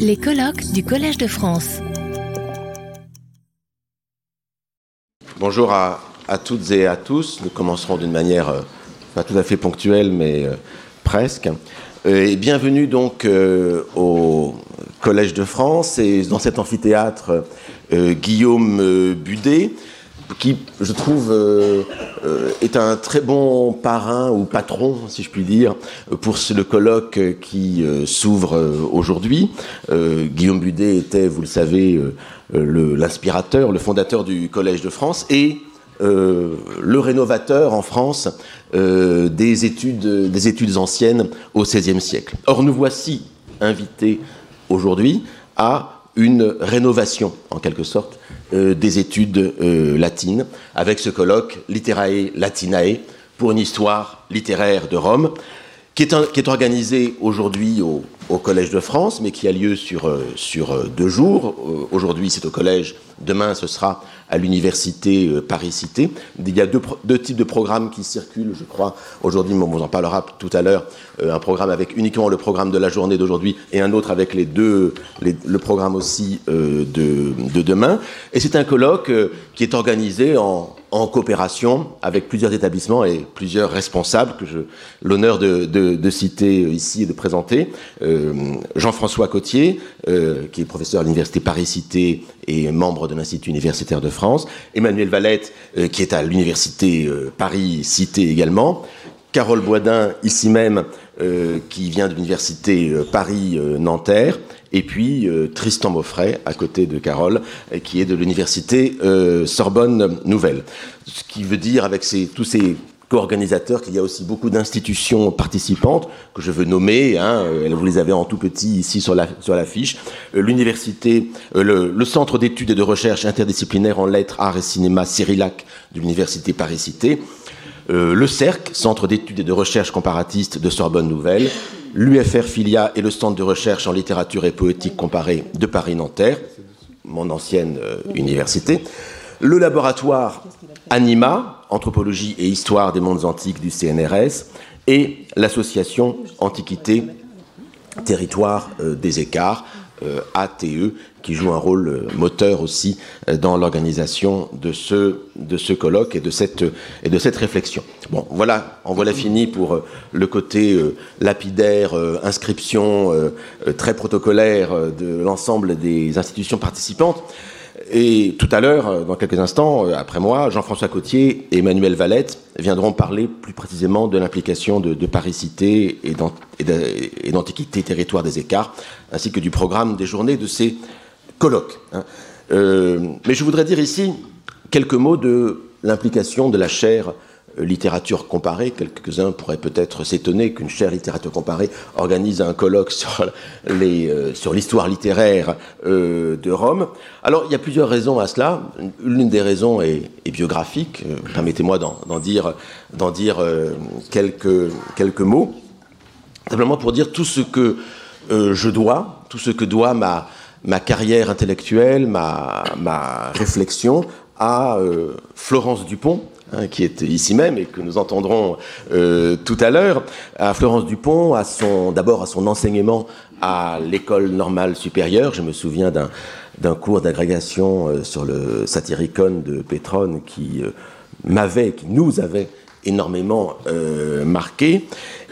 Les colloques du Collège de France. Bonjour à, toutes et à tous. Nous commencerons d'une manière euh, pas tout à fait ponctuelle, mais euh, presque. Euh, et bienvenue donc au Collège de France et dans cet amphithéâtre Guillaume Budet qui, je trouve, euh, euh, est un très bon parrain ou patron, si je puis dire, pour le colloque qui euh, s'ouvre aujourd'hui. Guillaume Budet était, vous le savez, l'inspirateur, le, fondateur du Collège de France et le rénovateur en France des, études, des études anciennes au XVIe siècle. Or, nous voici invités aujourd'hui à une rénovation, en quelque sorte, euh, des études euh, latines, avec ce colloque Literae Latinae pour une histoire littéraire de Rome, qui est, est organisé aujourd'hui au, Collège de France, mais qui a lieu sur, euh, sur deux jours. Aujourd'hui, c'est au Collège, demain, ce sera à l'université euh, Paris-Cité. Il y a deux, types de programmes qui circulent, je crois, aujourd'hui, on vous en parlera tout à l'heure, euh, un programme avec uniquement le programme de la journée d'aujourd'hui et un autre avec les deux, le programme aussi euh, de, de, demain. Et c'est un colloque qui est organisé en, en coopération avec plusieurs établissements et plusieurs responsables que j'ai l'honneur de, citer ici et de présenter. Euh, Jean-François Cotier, euh, qui est professeur à l'université Paris-Cité et membre de l'Institut universitaire de France. Emmanuel Valette, euh, qui est à l'université Paris-Cité également. Carole Boisdin, ici même, qui vient de l'université Paris-Nanterre. Et puis Tristan Moffret, à côté de Carole, qui est de l'université Sorbonne Nouvelle. Ce qui veut dire, avec tous ces co-organisateurs qu'il y a aussi beaucoup d'institutions participantes que je veux nommer. Hein, euh, vous les avez en tout petit ici sur la sur l'affiche. Euh, l'université, euh, le, le, centre d'études et de recherche interdisciplinaire en lettres, arts et cinéma Cyrillac de l'université Paris-Cité. Euh, le CERC, Centre d'études et de recherche comparatiste de Sorbonne Nouvelle, l'UFR Filia et le Centre de recherche en littérature et poétique comparée de Paris-Nanterre, mon ancienne euh, université, le laboratoire Anima, Anthropologie et Histoire des mondes antiques du CNRS, et l'association Antiquité, Territoire euh, des écarts, ATE, qui joue un rôle euh, moteur aussi euh, dans l'organisation de ce, de ce colloque et de, cette, et de cette réflexion. Bon, voilà, en voilà fini pour euh, le côté euh, lapidaire, euh, inscription très protocolaire de l'ensemble des institutions participantes. Et tout à l'heure, euh, dans quelques instants, euh, après moi, Jean-François Cotier et Emmanuel Valette viendront parler plus précisément de l'implication de, Paris-Cité et d'Antiquité Territoire des Écarts, ainsi que du programme des journées de ces colloques. Hein. Euh, mais je voudrais dire ici quelques mots de l'implication de la chaire littérature comparée. Quelques-uns pourraient peut-être s'étonner qu'une chaire littérature comparée organise un colloque euh, sur l'histoire littéraire euh, de Rome. Alors, il y a plusieurs raisons à cela. L'une des raisons est, biographique. Euh, permettez-moi d'en dire, euh, quelques, mots. Simplement pour dire tout ce que euh, je dois, tout ce que doit ma, carrière intellectuelle, ma réflexion à Florence Dupont, hein, qui est ici même et que nous entendrons euh, tout à l'heure, à Florence Dupont, à son d'abord à son enseignement à l'école normale supérieure. Je me souviens d'un d'un cours d'agrégation euh, sur le Satyricon de Pétrone qui euh, m'avait, qui nous avait énormément euh, marqué.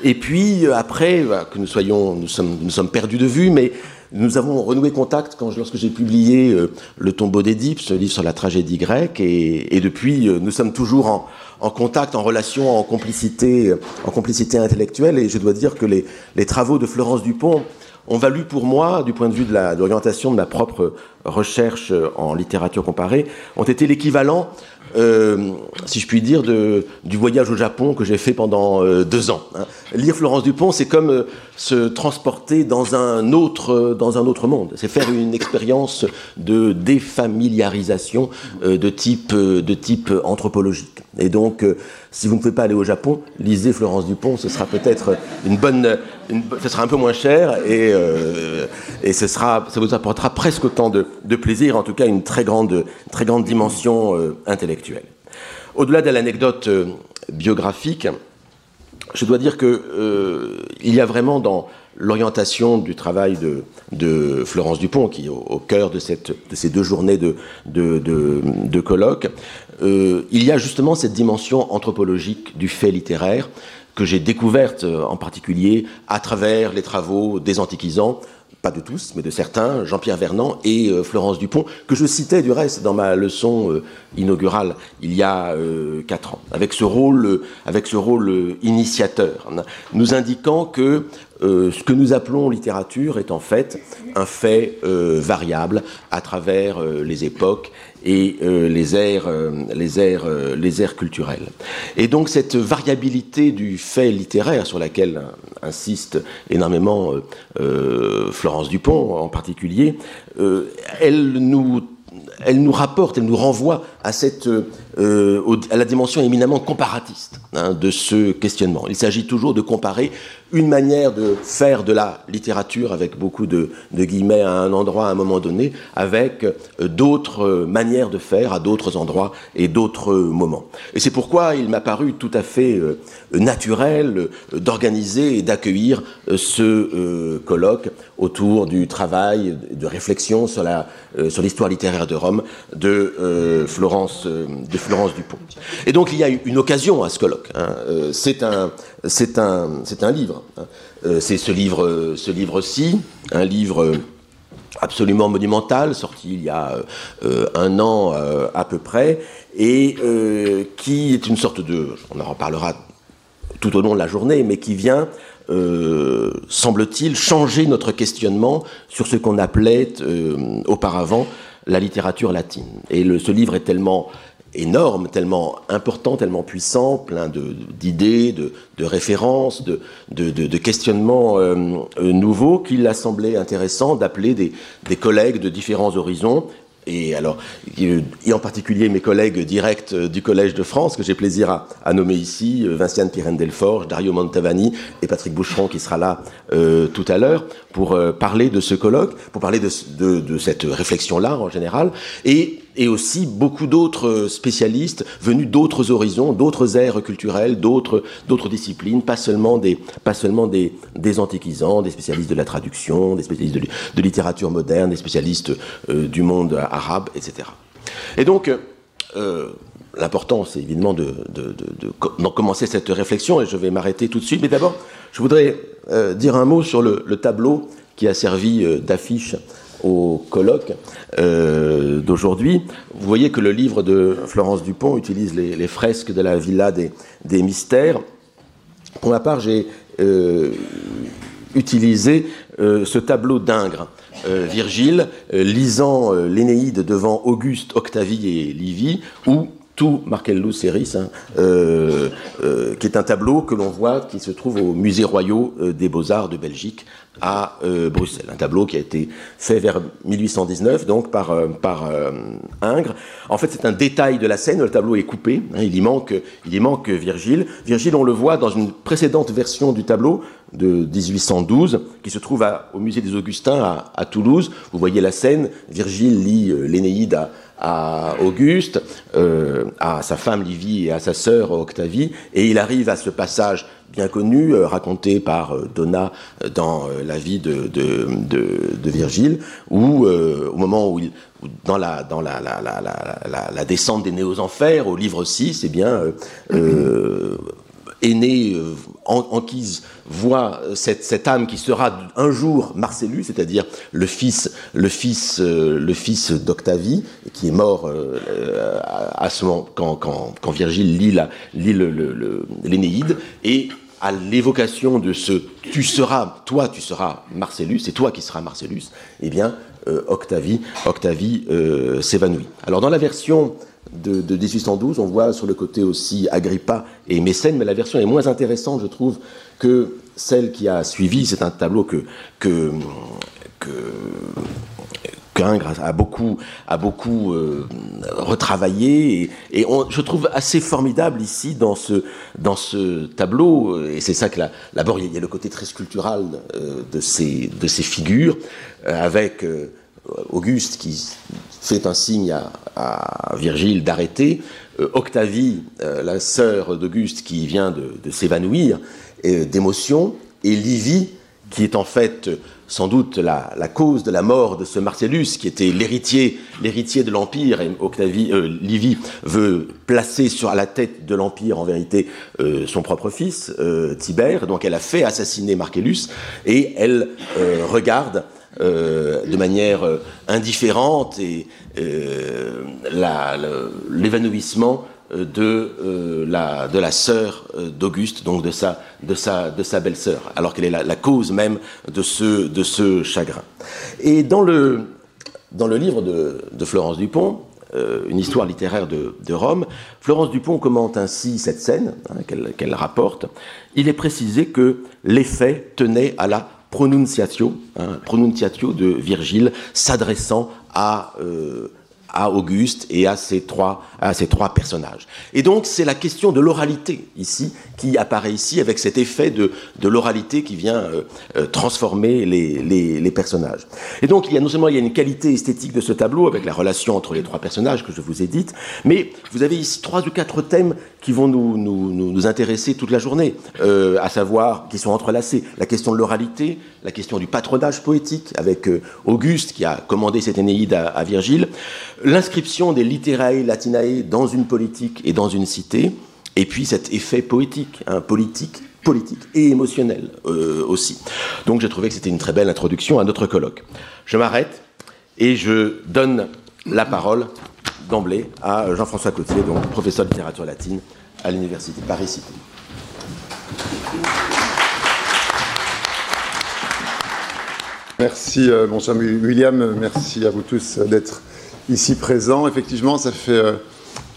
Et puis euh, après, bah, que nous soyons, nous sommes, nous sommes perdus de vue, mais nous avons renoué contact quand, lorsque j'ai publié euh, Le tombeau d'Édipe, ce livre sur la tragédie grecque, et, et depuis, euh, nous sommes toujours en, en, contact, en relation, en complicité, euh, en complicité intellectuelle, et je dois dire que les, les travaux de Florence Dupont ont valu pour moi, du point de vue de l'orientation de, de ma propre recherche en littérature comparée, ont été l'équivalent euh, si je puis dire, du voyage au Japon que j'ai fait pendant euh, deux ans. Hein. Lire Florence Dupont, c'est comme euh, se transporter dans un autre, dans un autre monde. C'est faire une expérience de défamiliarisation de, type, de type anthropologique. Et donc, si vous ne pouvez pas aller au Japon, lisez Florence Dupont, ce sera peut-être une bonne, ce sera un peu moins cher et, et ce sera, ça vous apportera presque autant de, de plaisir, en tout cas une très grande, très grande dimension intellectuelle. Au-delà de l'anecdote biographique, je dois dire que euh, y a vraiment dans l'orientation du travail de, Florence Dupont, qui est au, cœur de, ces deux journées de, de, colloques, euh, il y a justement cette dimension anthropologique du fait littéraire que j'ai découverte en particulier à travers les travaux des antiquisants, pas de tous, mais de certains, Jean-Pierre Vernant et euh, Florence Dupont, que je citais du reste dans ma leçon euh, inaugurale il y a euh, quatre ans, avec ce rôle, avec ce rôle initiateur, hein, nous indiquant que ce que nous appelons littérature est en fait un fait variable à travers les époques et euh, les aires, euh, les euh, les culturelles. Et donc cette variabilité du fait littéraire sur laquelle insiste énormément Florence Dupont en particulier, elle nous elle nous rapporte, elle nous renvoie à, cette, à la dimension éminemment comparatiste hein, de ce questionnement. Il s'agit toujours de comparer une manière de faire de la littérature, avec beaucoup de, guillemets, à un endroit à un moment donné, avec euh, d'autres euh, manières de faire à d'autres endroits et d'autres moments. Et c'est pourquoi il m'a paru tout à fait euh, naturel d'organiser et d'accueillir ce colloque autour du travail de réflexion sur la sur l'histoire littéraire de Rome de Florence de Florence Dupont. Et donc il y a une occasion à ce colloque. Hein. C'est un c'est un, un livre. Hein. Euh, c'est ce livre, ce livre-ci, un livre absolument monumental, sorti il y a euh, un an euh, à peu près, et qui est une sorte de, on en reparlera tout au long de la journée, mais qui vient, semble-t-il, changer notre questionnement sur ce qu'on appelait auparavant la littérature latine. Et ce livre est tellement énorme, tellement important, tellement puissant, plein d'idées, de, de, références, de, de questionnements euh, euh, nouveaux, qu'il a semblé intéressant d'appeler des, des, collègues de différents horizons. Et alors, et en particulier mes collègues directs du Collège de France, que j'ai plaisir à, nommer ici, Vinciane Pirène-Delforge, Dario Montavani et Patrick Boucheron, qui sera là euh, tout à l'heure, pour parler de ce colloque, pour parler de, de cette réflexion-là en général, et et aussi beaucoup d'autres spécialistes venus d'autres horizons, d'autres aires culturelles, d'autres, disciplines, pas seulement, des, pas seulement des, des antiquisants, des spécialistes de la traduction, des spécialistes de, littérature moderne, des spécialistes euh, du monde arabe, etc. Et donc, euh, l'important, c'est évidemment de, de, de, commencer cette réflexion, et je vais m'arrêter tout de suite. Mais d'abord, je voudrais euh, dire un mot sur le tableau qui a servi d'affiche au colloque euh, d'aujourd'hui. Vous voyez que le livre de Florence Dupont utilise les, fresques de la Villa des, Mystères. Pour ma part, j'ai euh, utilisé euh, ce tableau d'Ingres. Virgile lisant l'Énéide devant Auguste, Octavie et Livy, ou tout Marcellus Serris, hein, qui est un tableau que l'on voit qui se trouve au Musée royal des Beaux-Arts de Belgique à euh, Bruxelles. Un tableau qui a été fait vers 1819, donc par, euh, par euh, Ingres. En fait, c'est un détail de la scène. Le tableau est coupé. Hein, il, y manque, il y manque Virgile. Virgile, on le voit dans une précédente version du tableau de 1812, qui se trouve au musée des Augustins à, Toulouse. Vous voyez la scène. Virgile lit l'Énéide à, Auguste, à sa femme Livie et à sa sœur Octavie, et il arrive à ce passage bien connu, euh, raconté par euh, Donna euh, dans la vie de, Virgile, où au moment où il, dans la, descente des néos enfers, au livre 6, eh bien, euh, Anquise voit cette, cette, âme qui sera un jour Marcellus, c'est-à-dire le fils, le fils, le fils d'Octavie, qui est mort à, ce moment quand, quand, quand Virgile lit l'Énéide, et à l'évocation de ce tu seras, toi tu seras Marcellus, c'est toi qui seras Marcellus, eh bien euh, Octavie, Octavie euh, s'évanouit. Alors dans la version de, 1812, on voit sur le côté aussi Agrippa et Mécène, mais la version est moins intéressante, je trouve, que celle qui a suivi. C'est un tableau que, que, que a beaucoup, a beaucoup euh, retravaillé et, je trouve assez formidable ici dans ce, dans ce tableau, et c'est ça que d'abord il y a le côté très sculptural euh, de, ces, de ces figures, euh, avec Auguste qui fait un signe à, Virgile d'arrêter, Octavie, la sœur d'Auguste qui vient de, s'évanouir d'émotion, et Livie qui est en fait sans doute la, cause de la mort de ce Marcellus, qui était l'héritier, l'héritier de l'Empire, et Octavie, euh, Livy veut placer sur la tête de l'Empire, en vérité, euh, son propre fils, euh, Tibère, donc elle a fait assassiner Marcellus, et elle regarde de manière indifférente et l'évanouissement euh, de, euh, la, de sœur euh, d'Auguste, donc de sa, de de belle-sœur, alors qu'elle est la, cause même de ce, de chagrin. Et dans le, livre de, de Florence Dupont, une histoire littéraire de, de, Rome, Florence Dupont commente ainsi cette scène hein, qu'elle rapporte. Il est précisé que les faits tenaient à la pronunciatio, hein, pronunciatio de Virgile, s'adressant à à Auguste et à ces trois, à trois personnages. Et donc c'est la question de l'oralité ici qui apparaît ici avec cet effet de, de l'oralité qui vient euh, euh, transformer les, les, les, personnages. Et donc il y a non seulement il y a une qualité esthétique de ce tableau avec la relation entre les trois personnages que je vous ai dites, mais vous avez ici trois ou quatre thèmes qui vont nous, nous, nous intéresser toute la journée, euh, à savoir qui sont entrelacés la question de l'oralité, la question du patronage poétique avec Auguste qui a commandé cette Énéide à Virgile, l'inscription des literae latinae dans une politique et dans une cité, et puis cet effet poétique, hein, politique, politique et émotionnel euh, aussi. Donc j'ai trouvé que c'était une très belle introduction à notre colloque. Je m'arrête et je donne la parole d'emblée à Jean-François Cotier, donc professeur de littérature latine à l'Université Paris-Cité. Merci, euh, mon cher William. Merci à vous tous d'être ici présents. Effectivement, ça fait euh,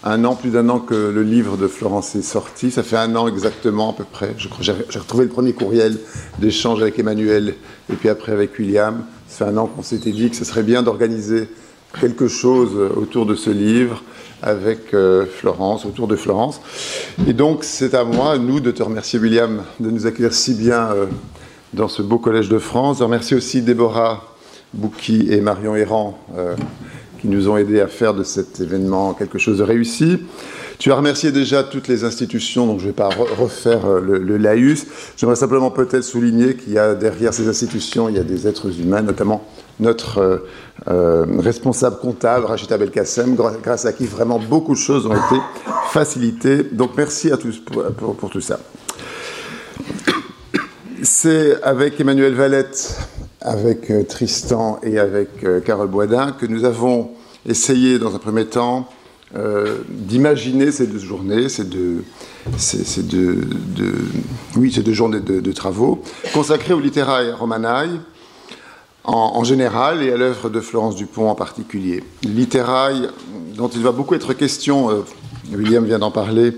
un an, plus d'un an que le livre de Florence est sorti. Ça fait un an exactement à peu près. J'ai retrouvé le premier courriel d'échange avec Emmanuel et puis après avec William. Ça fait un an qu'on s'était dit que ce serait bien d'organiser quelque chose autour de ce livre avec euh, Florence, autour de Florence. Et donc c'est à moi, nous, de te remercier William de nous accueillir si bien euh, dans ce beau collège de France. De remercier aussi Déborah Bouki et Marion Errand qui nous ont aidés à faire de cet événement quelque chose de réussi. Tu as remercié déjà toutes les institutions, donc je ne vais pas refaire euh, le, laïus. J'aimerais simplement peut-être souligner qu'il y a derrière ces institutions, il y a des êtres humains, notamment notre euh, euh, responsable comptable, Rachida Belkacem, grâce à qui vraiment beaucoup de choses ont été facilitées. Donc merci à tous pour, pour tout ça. C'est avec Emmanuel Valette avec euh, Tristan et avec euh, Carole Boisdin que nous avons essayé dans un premier temps euh, d'imaginer ces deux journées, ces deux, oui, ces deux journées de, travaux consacrées au littéraire romanaï en, général et à l'œuvre de Florence Dupont en particulier. Littérail dont il va beaucoup être question, William vient d'en parler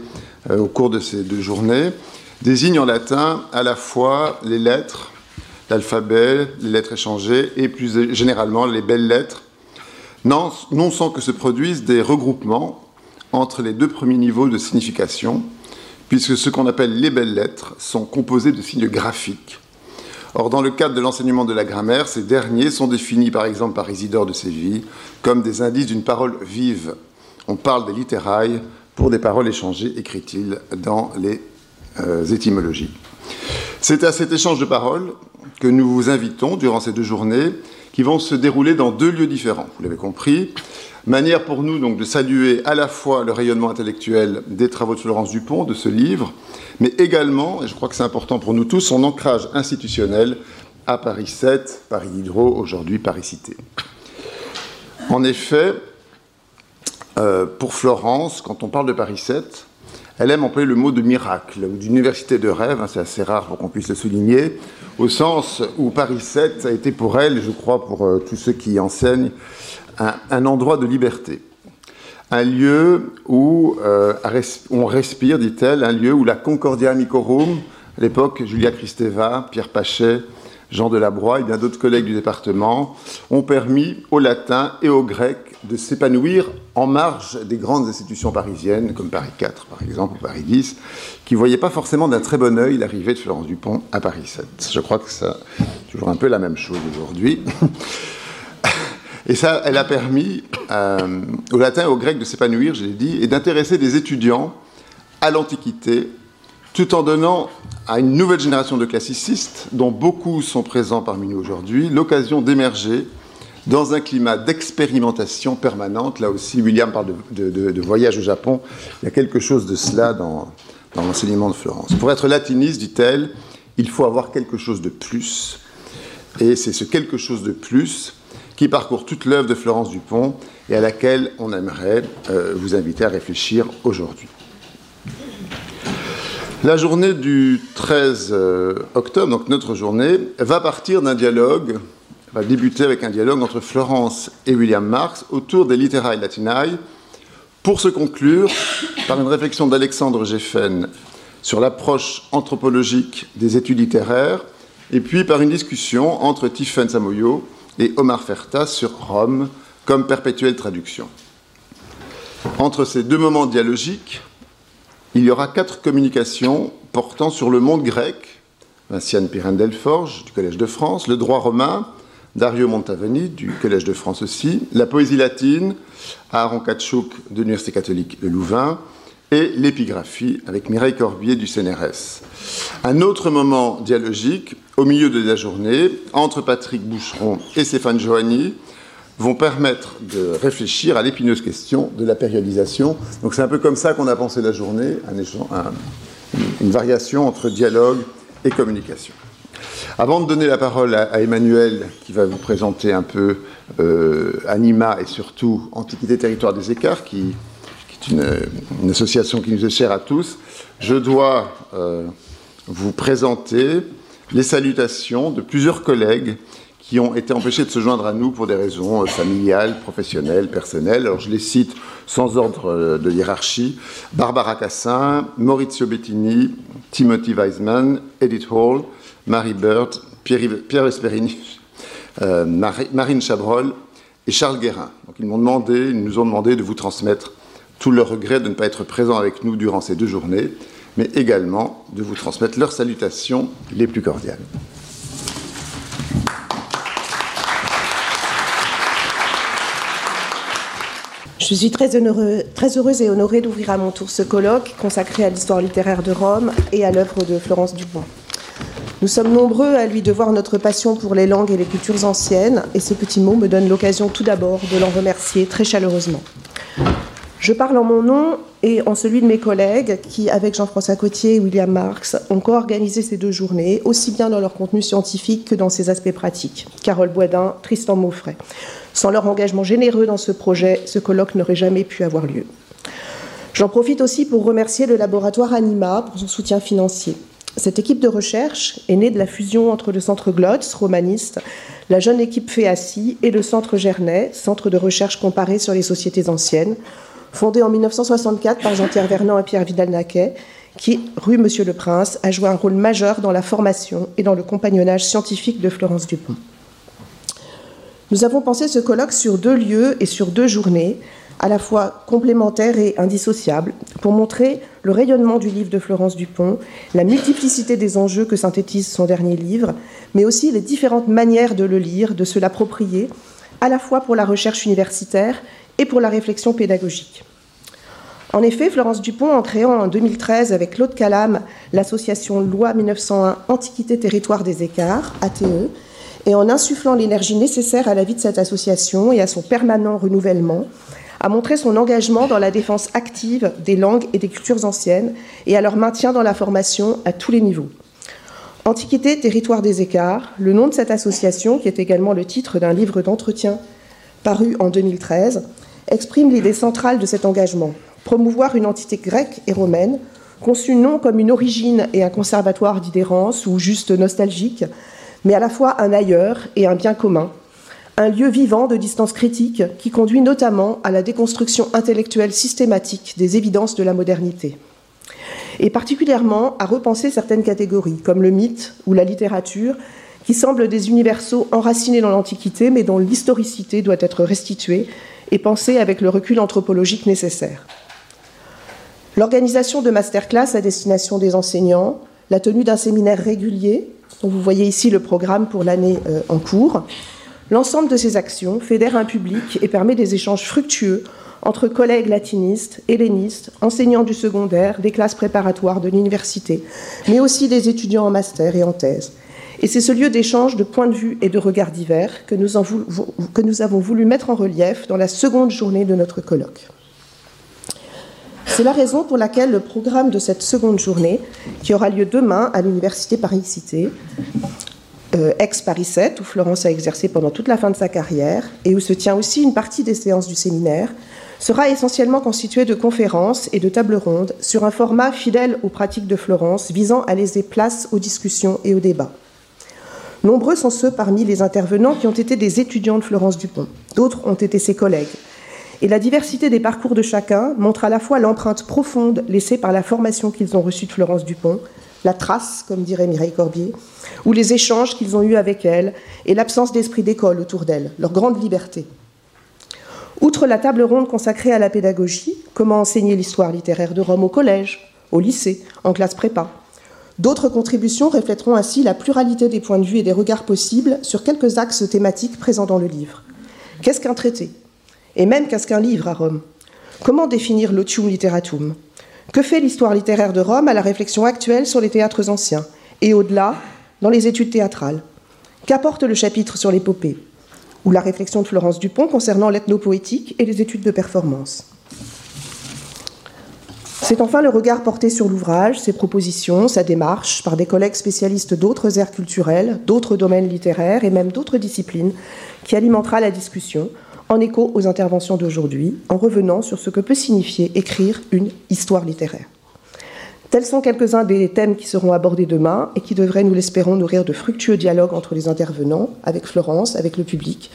au cours de ces deux journées, désigne en latin à la fois les lettres l'alphabet, les lettres échangées et plus généralement les belles lettres, non, sans que se produisent des regroupements entre les deux premiers niveaux de signification, puisque ce qu'on appelle les belles lettres sont composés de signes graphiques. Or, dans le cadre de l'enseignement de la grammaire, ces derniers sont définis par exemple par Isidore de Séville comme des indices d'une parole vive. On parle des littérailles pour des paroles échangées, écrit-il dans les euh, étymologies. C'est à cet échange de paroles que nous vous invitons durant ces deux journées qui vont se dérouler dans deux lieux différents. Vous l'avez compris. Manière pour nous donc de saluer à la fois le rayonnement intellectuel des travaux de Florence Dupont, de ce livre, mais également, et je crois que c'est important pour nous tous, son ancrage institutionnel à Paris 7, Paris Hydro, aujourd'hui Paris Cité. En effet, euh, pour Florence, quand on parle de Paris 7, elle aime employer le mot de miracle ou d'université de rêve, hein, c'est assez rare pour qu'on puisse le souligner, au sens où Paris 7 a été pour elle, je crois pour euh, tous ceux qui y enseignent, un, endroit de liberté. Un lieu où euh, on respire, dit-elle, un lieu où la Concordia Amicorum, à l'époque Julia Kristeva, Pierre Pachet, Jean Delabroix et bien d'autres collègues du département ont permis aux latins et aux grecs de s'épanouir en marge des grandes institutions parisiennes, comme Paris 4 par exemple, ou Paris 10, qui ne voyaient pas forcément d'un très bon œil l'arrivée de Florence Dupont à Paris 7. Je crois que c'est toujours un peu la même chose aujourd'hui. Et ça, elle a permis euh, aux latins et aux grecs de s'épanouir, je l'ai dit, et d'intéresser des étudiants à l'Antiquité tout en donnant à une nouvelle génération de classicistes, dont beaucoup sont présents parmi nous aujourd'hui, l'occasion d'émerger dans un climat d'expérimentation permanente. Là aussi, William parle de, voyage au Japon. Il y a quelque chose de cela dans, l'enseignement de Florence. Pour être latiniste, dit-elle, il faut avoir quelque chose de plus. Et c'est ce quelque chose de plus qui parcourt toute l'œuvre de Florence Dupont et à laquelle on aimerait euh, vous inviter à réfléchir aujourd'hui. La journée du 13 euh, octobre, donc notre journée, va partir d'un dialogue, va débuter avec un dialogue entre Florence et William Marx autour des Literae Latinae, pour se conclure par une réflexion d'Alexandre Geffen sur l'approche anthropologique des études littéraires, et puis par une discussion entre Tiffen Samoyo et Omar Ferta sur Rome comme perpétuelle traduction. Entre ces deux moments dialogiques, il y aura quatre communications portant sur le monde grec, Vinciane Pirène-Delforge du Collège de France, le droit romain, Dario Montavani du Collège de France aussi, la poésie latine, Aaron Katchouk de l'Université catholique de Louvain, et l'épigraphie avec Mireille Corbier du CNRS. Un autre moment dialogique, au milieu de la journée, entre Patrick Boucheron et Stéphane Johanny, vont permettre de réfléchir à l'épineuse question de la périodisation. Donc c'est un peu comme ça qu'on a pensé la journée, une variation entre dialogue et communication. Avant de donner la parole à, Emmanuel, qui va vous présenter un peu euh, Anima et surtout Antiquité Territoire des Écarts, qui une, association qui nous est chère à tous, je dois euh, vous présenter les salutations de plusieurs collègues qui ont été empêchés de se joindre à nous pour des raisons euh, familiales, professionnelles, personnelles. Alors je les cite sans ordre de hiérarchie. Barbara Cassin, Maurizio Bettini, Timothy Weisman, Edith Hall, Marie Bird, Pierre Esperini, Marine Chabrol et Charles Guérin. Donc ils m'ont demandé, ils nous ont demandé de vous transmettre tout leur regret de ne pas être présents avec nous durant ces deux journées, mais également de vous transmettre leurs salutations les plus cordiales. Je suis très, très heureuse et honorée d'ouvrir à mon tour ce colloque consacré à l'histoire littéraire de Rome et à l'œuvre de Florence Dupont. Nous sommes nombreux à lui devoir notre passion pour les langues et les cultures anciennes, et ce petit mot me donne l'occasion tout d'abord de l'en remercier très chaleureusement. Je parle en mon nom et en celui de mes collègues qui, avec Jean-François Cotier et William Marx, ont co-organisé ces deux journées, aussi bien dans leur contenu scientifique que dans ses aspects pratiques. Carole Boisdin, Tristan Mauffray. Sans leur engagement généreux dans ce projet, ce colloque n'aurait jamais pu avoir lieu. J'en profite aussi pour remercier le laboratoire Anima pour son soutien financier. Cette équipe de recherche est née de la fusion entre le centre Glotz, romaniste, la jeune équipe FEACI et le centre Gernet, centre de recherche comparé sur les sociétés anciennes, fondé en 1964 par Jean-Pierre Vernant et Pierre Vidal-Naquet, qui, rue Monsieur le Prince, a joué un rôle majeur dans la formation et dans le compagnonnage scientifique de Florence Dupont. Nous avons pensé ce colloque sur deux lieux et sur deux journées, à la fois complémentaires et indissociables, pour montrer le rayonnement du livre de Florence Dupont, la multiplicité des enjeux que synthétise son dernier livre, mais aussi les différentes manières de le lire, de se l'approprier, à la fois pour la recherche universitaire et pour la réflexion pédagogique. En effet, Florence Dupont, en créant en 2013 avec Claude Calam l'association Loi 1901 Antiquité Territoire des Écarts, ATE, et en insufflant l'énergie nécessaire à la vie de cette association et à son permanent renouvellement, a montré son engagement dans la défense active des langues et des cultures anciennes et à leur maintien dans la formation à tous les niveaux. Antiquité, territoire des écarts, le nom de cette association, qui est également le titre d'un livre d'entretien paru en 2013, exprime l'idée centrale de cet engagement, promouvoir une entité grecque et romaine, conçue non comme une origine et un conservatoire d'idhérence ou juste nostalgique, mais à la fois un ailleurs et un bien commun, un lieu vivant de distance critique qui conduit notamment à la déconstruction intellectuelle systématique des évidences de la modernité, et particulièrement à repenser certaines catégories, comme le mythe ou la littérature, qui semblent des universaux enracinés dans l'Antiquité, mais dont l'historicité doit être restituée et pensée avec le recul anthropologique nécessaire. L'organisation de masterclass à destination des enseignants, la tenue d'un séminaire régulier, dont vous voyez ici le programme pour l'année euh, en cours, L'ensemble de ces actions fédère un public et permet des échanges fructueux entre collègues latinistes, hellénistes, enseignants du secondaire, des classes préparatoires de l'université, mais aussi des étudiants en master et en thèse. Et c'est ce lieu d'échange de points de vue et de regards divers que nous, que nous avons voulu mettre en relief dans la seconde journée de notre colloque. C'est la raison pour laquelle le programme de cette seconde journée, qui aura lieu demain à l'Université Paris-Cité, euh, ex-Paris 7, où Florence a exercé pendant toute la fin de sa carrière, et où se tient aussi une partie des séances du séminaire, sera essentiellement constitué de conférences et de tables rondes sur un format fidèle aux pratiques de Florence visant à laisser place aux discussions et aux débats. Nombreux sont ceux parmi les intervenants qui ont été des étudiants de Florence Dupont, d'autres ont été ses collègues. Et la diversité des parcours de chacun montre à la fois l'empreinte profonde laissée par la formation qu'ils ont reçue de Florence Dupont, la trace, comme dirait Mireille Corbier, ou les échanges qu'ils ont eus avec elle, et l'absence d'esprit d'école autour d'elle, leur grande liberté. Outre la table ronde consacrée à la pédagogie, comment enseigner l'histoire littéraire de Rome au collège, au lycée, en classe prépa, d'autres contributions reflèteront ainsi la pluralité des points de vue et des regards possibles sur quelques axes thématiques présents dans le livre. Qu'est-ce qu'un traité? Et même qu'est-ce qu'un livre à Rome? Comment définir l'otium literatum? Que fait l'histoire littéraire de Rome à la réflexion actuelle sur les théâtres anciens et au-delà, dans les études théâtrales? Qu'apporte le chapitre sur l'épopée ou la réflexion de Florence Dupont concernant l'ethnopoétique et les études de performance? C'est enfin le regard porté sur l'ouvrage, ses propositions, sa démarche par des collègues spécialistes d'autres aires culturelles, d'autres domaines littéraires et même d'autres disciplines qui alimentera la discussion en écho aux interventions d'aujourd'hui, en revenant sur ce que peut signifier écrire une histoire littéraire. Tels sont quelques-uns des thèmes qui seront abordés demain et qui devraient, nous l'espérons, nourrir de fructueux dialogues entre les intervenants, avec Florence, avec le public.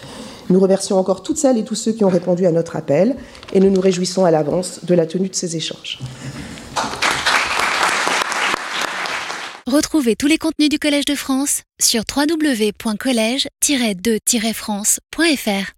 Nous remercions encore toutes celles et tous ceux qui ont répondu à notre appel et nous nous réjouissons à l'avance de la tenue de ces échanges. Retrouvez tous les contenus du Collège de France sur www.colège-2-france.fr.